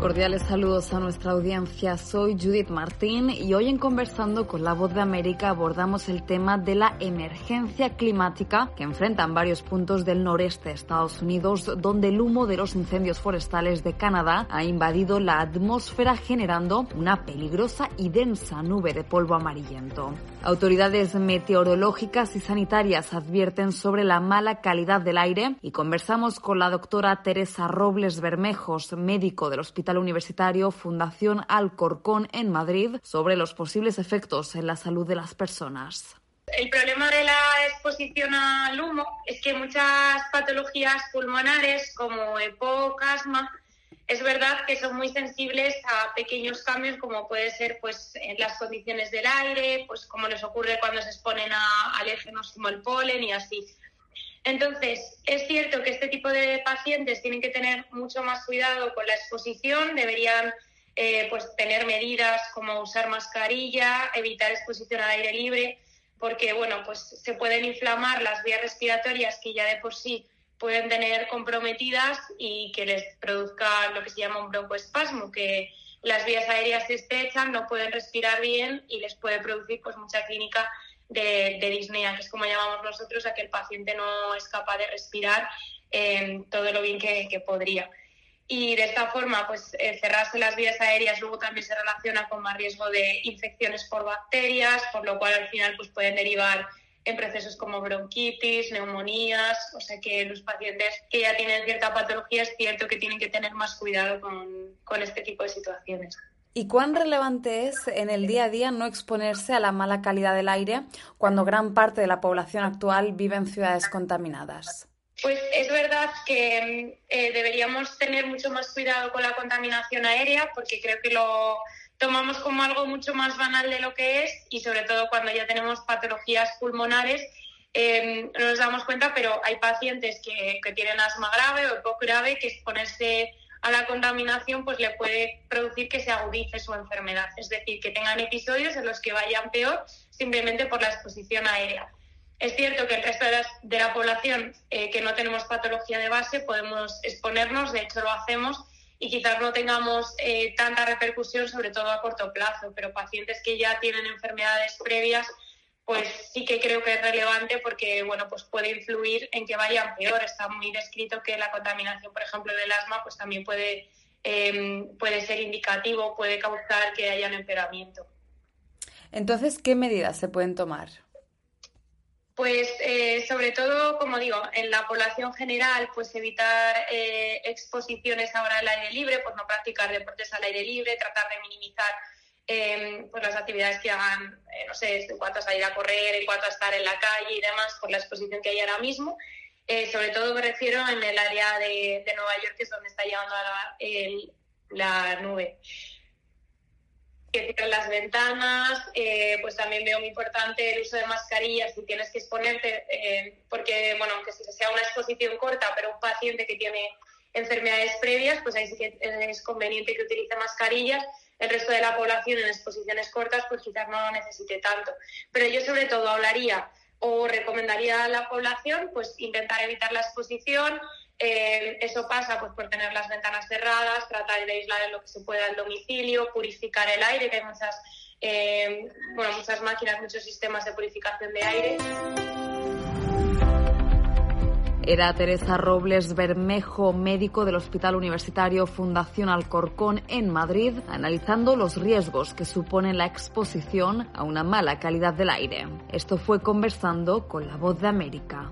Cordiales saludos a nuestra audiencia. Soy Judith Martín y hoy en Conversando con la Voz de América abordamos el tema de la emergencia climática que enfrentan varios puntos del noreste de Estados Unidos, donde el humo de los incendios forestales de Canadá ha invadido la atmósfera generando una peligrosa y densa nube de polvo amarillento. Autoridades meteorológicas y sanitarias advierten sobre la mala calidad del aire y conversamos con la doctora Teresa Robles Bermejos, médico del Hospital Universitario Fundación Alcorcón en Madrid sobre los posibles efectos en la salud de las personas. El problema de la exposición al humo es que muchas patologías pulmonares como EPOC, asma, es verdad que son muy sensibles a pequeños cambios como puede ser pues en las condiciones del aire, pues como les ocurre cuando se exponen a alérgenos como el polen y así. Entonces, es cierto que este tipo de pacientes tienen que tener mucho más cuidado con la exposición, deberían eh, pues, tener medidas como usar mascarilla, evitar exposición al aire libre, porque bueno, pues se pueden inflamar las vías respiratorias que ya de por sí pueden tener comprometidas y que les produzca lo que se llama un broncoespasmo, que las vías aéreas se estrechan, no pueden respirar bien y les puede producir pues mucha clínica de, disnea, que es como llamamos nosotros a que el paciente no es capaz de respirar eh, todo lo bien que, podría. Y de esta forma, pues cerrarse las vías aéreas luego también se relaciona con más riesgo de infecciones por bacterias, por lo cual al final pues pueden derivar en procesos como bronquitis, neumonías, o sea que los pacientes que ya tienen cierta patología es cierto que tienen que tener más cuidado con, con este tipo de situaciones. ¿Y cuán relevante es en el día a día no exponerse a la mala calidad del aire cuando gran parte de la población actual vive en ciudades contaminadas? Pues es verdad que eh, deberíamos tener mucho más cuidado con la contaminación aérea porque creo que lo tomamos como algo mucho más banal de lo que es y sobre todo cuando ya tenemos patologías pulmonares eh, no nos damos cuenta, pero hay pacientes que, que tienen asma grave o poco grave que exponerse a la contaminación pues le puede producir que se agudice su enfermedad, es decir, que tengan episodios en los que vayan peor simplemente por la exposición aérea. Es cierto que el resto de la, población eh, que no tenemos patología de base podemos exponernos, de hecho lo hacemos, y quizás no tengamos eh, tanta repercusión, sobre todo a corto plazo, pero pacientes que ya tienen enfermedades previas pues sí que creo que es relevante porque bueno pues puede influir en que vayan peor. Está muy descrito que la contaminación, por ejemplo, del asma, pues también puede, em, puede ser indicativo, puede causar que haya un empeoramiento. Entonces, ¿qué medidas se pueden tomar? Pues eh, sobre todo, como digo, en la población general, pues evitar eh, exposiciones ahora al aire libre, pues no practicar deportes al aire libre, tratar de minimizar Em, pues las actividades que hagan, eh, no sé, en cuanto a salir a correr, en cuanto a estar en la calle y demás, por la exposición que hay ahora mismo. Eh, sobre todo me refiero en el área de, Nueva York, que es donde está llegando la, la nube. Que cierren las ventanas, eh, pues también veo muy importante el uso de mascarillas si tienes que exponerte, porque, bueno, aunque sea una exposición corta, pero un paciente que tiene enfermedades previas, pues ahí sí que es conveniente que utilice mascarillas el resto de la población en exposiciones cortas, pues quizás no lo necesite tanto. Pero yo sobre todo hablaría o recomendaría a la población pues intentar evitar la exposición. Eh, eso pasa pues por tener las ventanas cerradas, tratar de aislar en lo que se pueda el domicilio, purificar el aire, que hay muchas, eh, bueno, muchas máquinas, muchos sistemas de purificación de aire. Era Teresa Robles Bermejo, médico del Hospital Universitario Fundación Alcorcón en Madrid, analizando los riesgos que supone la exposición a una mala calidad del aire. Esto fue conversando con la voz de América.